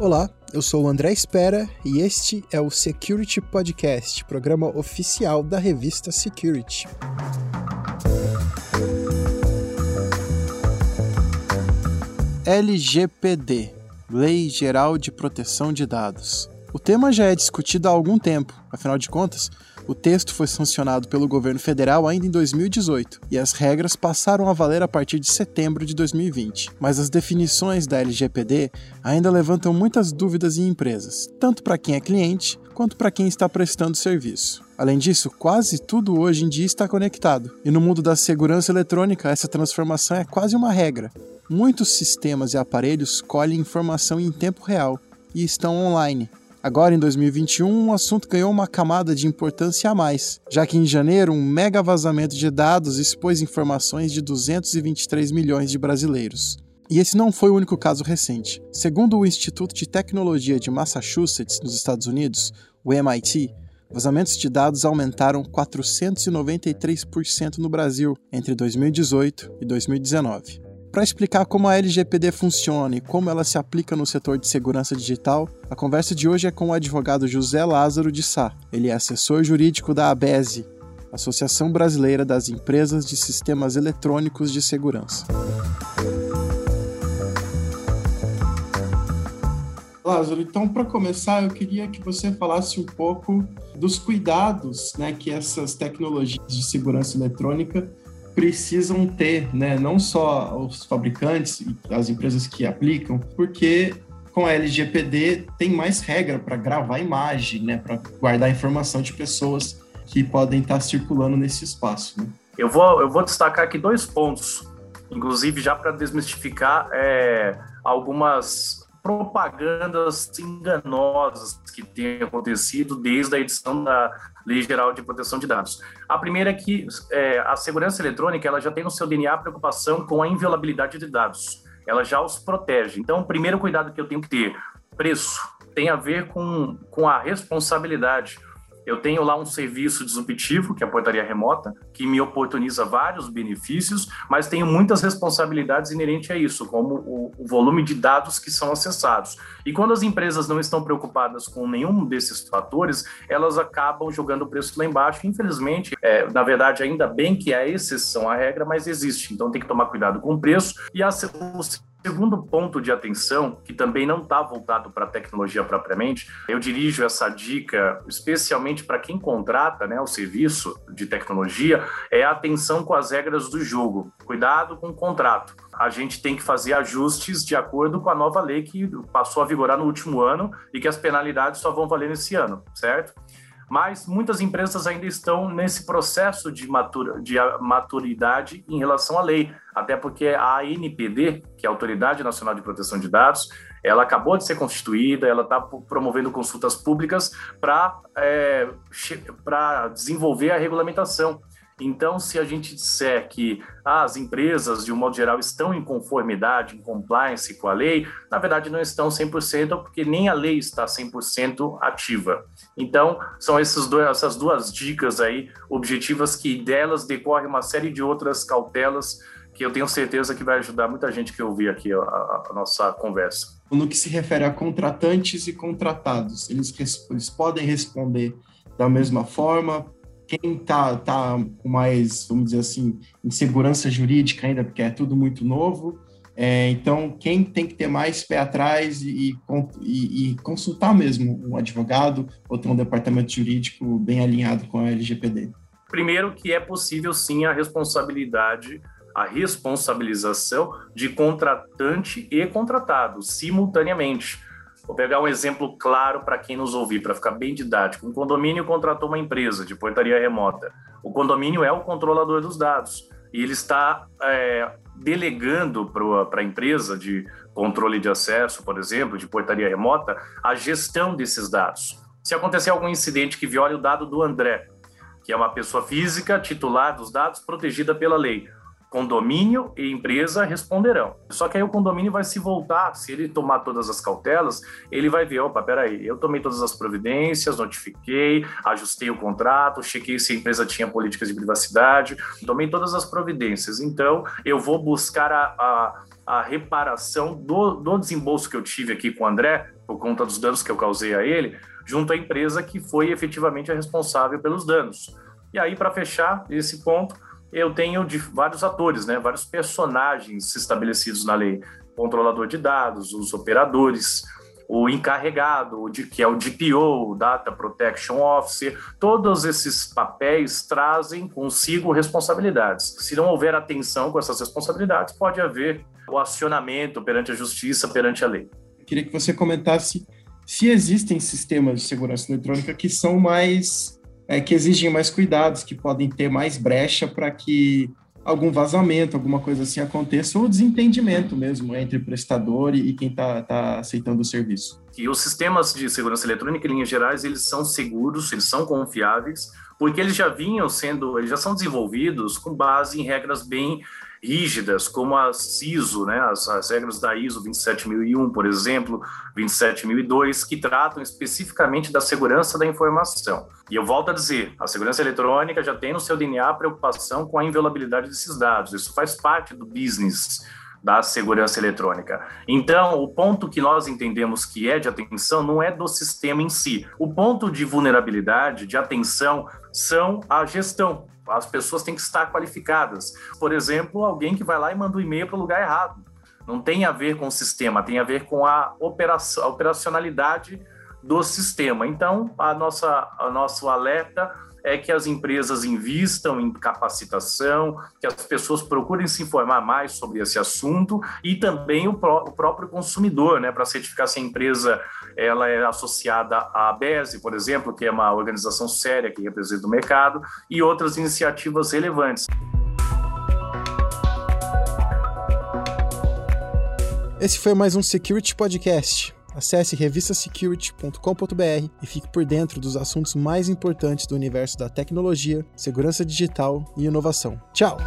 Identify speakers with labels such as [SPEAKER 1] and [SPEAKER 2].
[SPEAKER 1] Olá, eu sou o André Espera e este é o Security Podcast, programa oficial da revista Security. LGPD Lei Geral de Proteção de Dados. O tema já é discutido há algum tempo, afinal de contas, o texto foi sancionado pelo governo federal ainda em 2018 e as regras passaram a valer a partir de setembro de 2020. Mas as definições da LGPD ainda levantam muitas dúvidas em empresas, tanto para quem é cliente quanto para quem está prestando serviço. Além disso, quase tudo hoje em dia está conectado, e no mundo da segurança eletrônica, essa transformação é quase uma regra. Muitos sistemas e aparelhos colhem informação em tempo real e estão online, Agora, em 2021, o assunto ganhou uma camada de importância a mais, já que em janeiro um mega vazamento de dados expôs informações de 223 milhões de brasileiros. E esse não foi o único caso recente. Segundo o Instituto de Tecnologia de Massachusetts, nos Estados Unidos, o MIT, vazamentos de dados aumentaram 493% no Brasil entre 2018 e 2019. Para explicar como a LGPD funciona e como ela se aplica no setor de segurança digital, a conversa de hoje é com o advogado José Lázaro de Sá. Ele é assessor jurídico da ABESE, Associação Brasileira das Empresas de Sistemas Eletrônicos de Segurança. Lázaro, então para começar, eu queria que você falasse um pouco dos cuidados né, que essas tecnologias de segurança eletrônica precisam ter, né? Não só os fabricantes e as empresas que aplicam, porque com a LGPD tem mais regra para gravar imagem, né? Para guardar informação de pessoas que podem estar circulando nesse espaço. Né?
[SPEAKER 2] Eu vou, eu vou destacar aqui dois pontos, inclusive já para desmistificar é, algumas propagandas enganosas que têm acontecido desde a edição da Lei Geral de Proteção de Dados. A primeira é que é, a segurança eletrônica ela já tem no seu DNA a preocupação com a inviolabilidade de dados. Ela já os protege. Então, o primeiro cuidado que eu tenho que ter, preço, tem a ver com, com a responsabilidade eu tenho lá um serviço disruptivo, que é a portaria remota, que me oportuniza vários benefícios, mas tenho muitas responsabilidades inerentes a isso, como o, o, volume de dados que são acessados. E quando as empresas não estão preocupadas com nenhum desses fatores, elas acabam jogando o preço lá embaixo. Infelizmente, é, na verdade, ainda bem que é a exceção à regra, mas existe. Então tem que tomar cuidado com o preço. E a, o Segundo ponto de atenção, que também não está voltado para a tecnologia propriamente, eu dirijo essa dica especialmente para quem contrata né, o serviço de tecnologia, é a atenção com as regras do jogo. Cuidado com o contrato. A gente tem que fazer ajustes de acordo com a nova lei que passou a vigorar no último ano e que as penalidades só vão valer nesse ano, certo? Mas muitas empresas ainda estão nesse processo de, matura, de maturidade em relação à lei, até porque a ANPD, que é a Autoridade Nacional de Proteção de Dados, ela acabou de ser constituída, ela está promovendo consultas públicas para é, desenvolver a regulamentação. Então, se a gente disser que ah, as empresas, de um modo geral, estão em conformidade, em compliance com a lei, na verdade não estão 100%, porque nem a lei está 100% ativa. Então, são essas duas dicas aí objetivas que delas decorre uma série de outras cautelas que eu tenho certeza que vai ajudar muita gente que ouvir aqui a, a nossa conversa.
[SPEAKER 1] No que se refere a contratantes e contratados, eles, eles podem responder da mesma forma, quem está tá com mais, vamos dizer assim, insegurança jurídica ainda, porque é tudo muito novo. É, então, quem tem que ter mais pé atrás e, e, e, consultar mesmo um advogado ou ter um departamento jurídico bem alinhado com a LGPD?
[SPEAKER 2] Primeiro que é possível sim a responsabilidade, a responsabilização de contratante e contratado simultaneamente Vou pegar um exemplo claro para quem nos ouvir, para ficar bem didático. Um condomínio contratou uma empresa de portaria remota. O condomínio é o controlador dos dados e ele está é, delegando para a empresa de controle de acesso, por exemplo, de portaria remota, a gestão desses dados. Se acontecer algum incidente que viole o dado do André, que é uma pessoa física titular dos dados protegida pela lei, condomínio e empresa responderão. Só que aí o condomínio vai se voltar, se ele tomar todas as cautelas, ele vai ver, opa, peraí, eu tomei todas as providências, notifiquei, ajustei o contrato, chequei se a empresa tinha políticas de privacidade, tomei todas as providências. Então, eu vou buscar a, a, a reparação do, do desembolso que eu tive aqui com o André por conta dos danos que eu causei a ele, junto à empresa que foi efetivamente a responsável pelos danos. E aí, para fechar esse ponto, eu tenho de vários atores, né, vários personagens estabelecidos na lei: controlador de dados, os operadores, o encarregado, que é o DPO, Data Protection Officer, todos esses papéis trazem consigo responsabilidades. Se não houver atenção com essas responsabilidades, pode haver o acionamento perante a justiça, perante a lei.
[SPEAKER 3] Queria que você comentasse se existem sistemas de segurança eletrônica que são mais é, que exigem mais cuidados, que podem ter mais brecha para que algum vazamento, alguma coisa assim aconteça, ou desentendimento mesmo entre prestador e quem está tá aceitando o serviço.
[SPEAKER 2] E os sistemas de segurança eletrônica, em linhas gerais, eles são seguros, eles são confiáveis, porque eles já vinham sendo, eles já são desenvolvidos com base em regras bem rígidas, como a CISO, né, as, as regras da ISO 27001, por exemplo, 27002, que tratam especificamente da segurança da informação. E eu volto a dizer, a segurança eletrônica já tem no seu DNA preocupação com a inviolabilidade desses dados. Isso faz parte do business da segurança eletrônica. Então, o ponto que nós entendemos que é de atenção não é do sistema em si. O ponto de vulnerabilidade, de atenção, são a gestão. As pessoas têm que estar qualificadas. Por exemplo, alguém que vai lá e manda um e-mail para o lugar errado. Não tem a ver com o sistema, tem a ver com a, operacionalidade do sistema. Então, a nossa, a nosso alerta é que as empresas invistam em capacitação, que as pessoas procurem se informar mais sobre esse assunto e também o, pró o próprio consumidor, né, para certificar se a empresa ela é associada à BESE, por exemplo, que é uma organização séria que representa o mercado, e outras iniciativas relevantes.
[SPEAKER 1] Esse foi mais um Security Podcast. Acesse revistasecurity.com.br e fique por dentro dos assuntos mais importantes do universo da tecnologia, segurança digital e inovação. Tchau!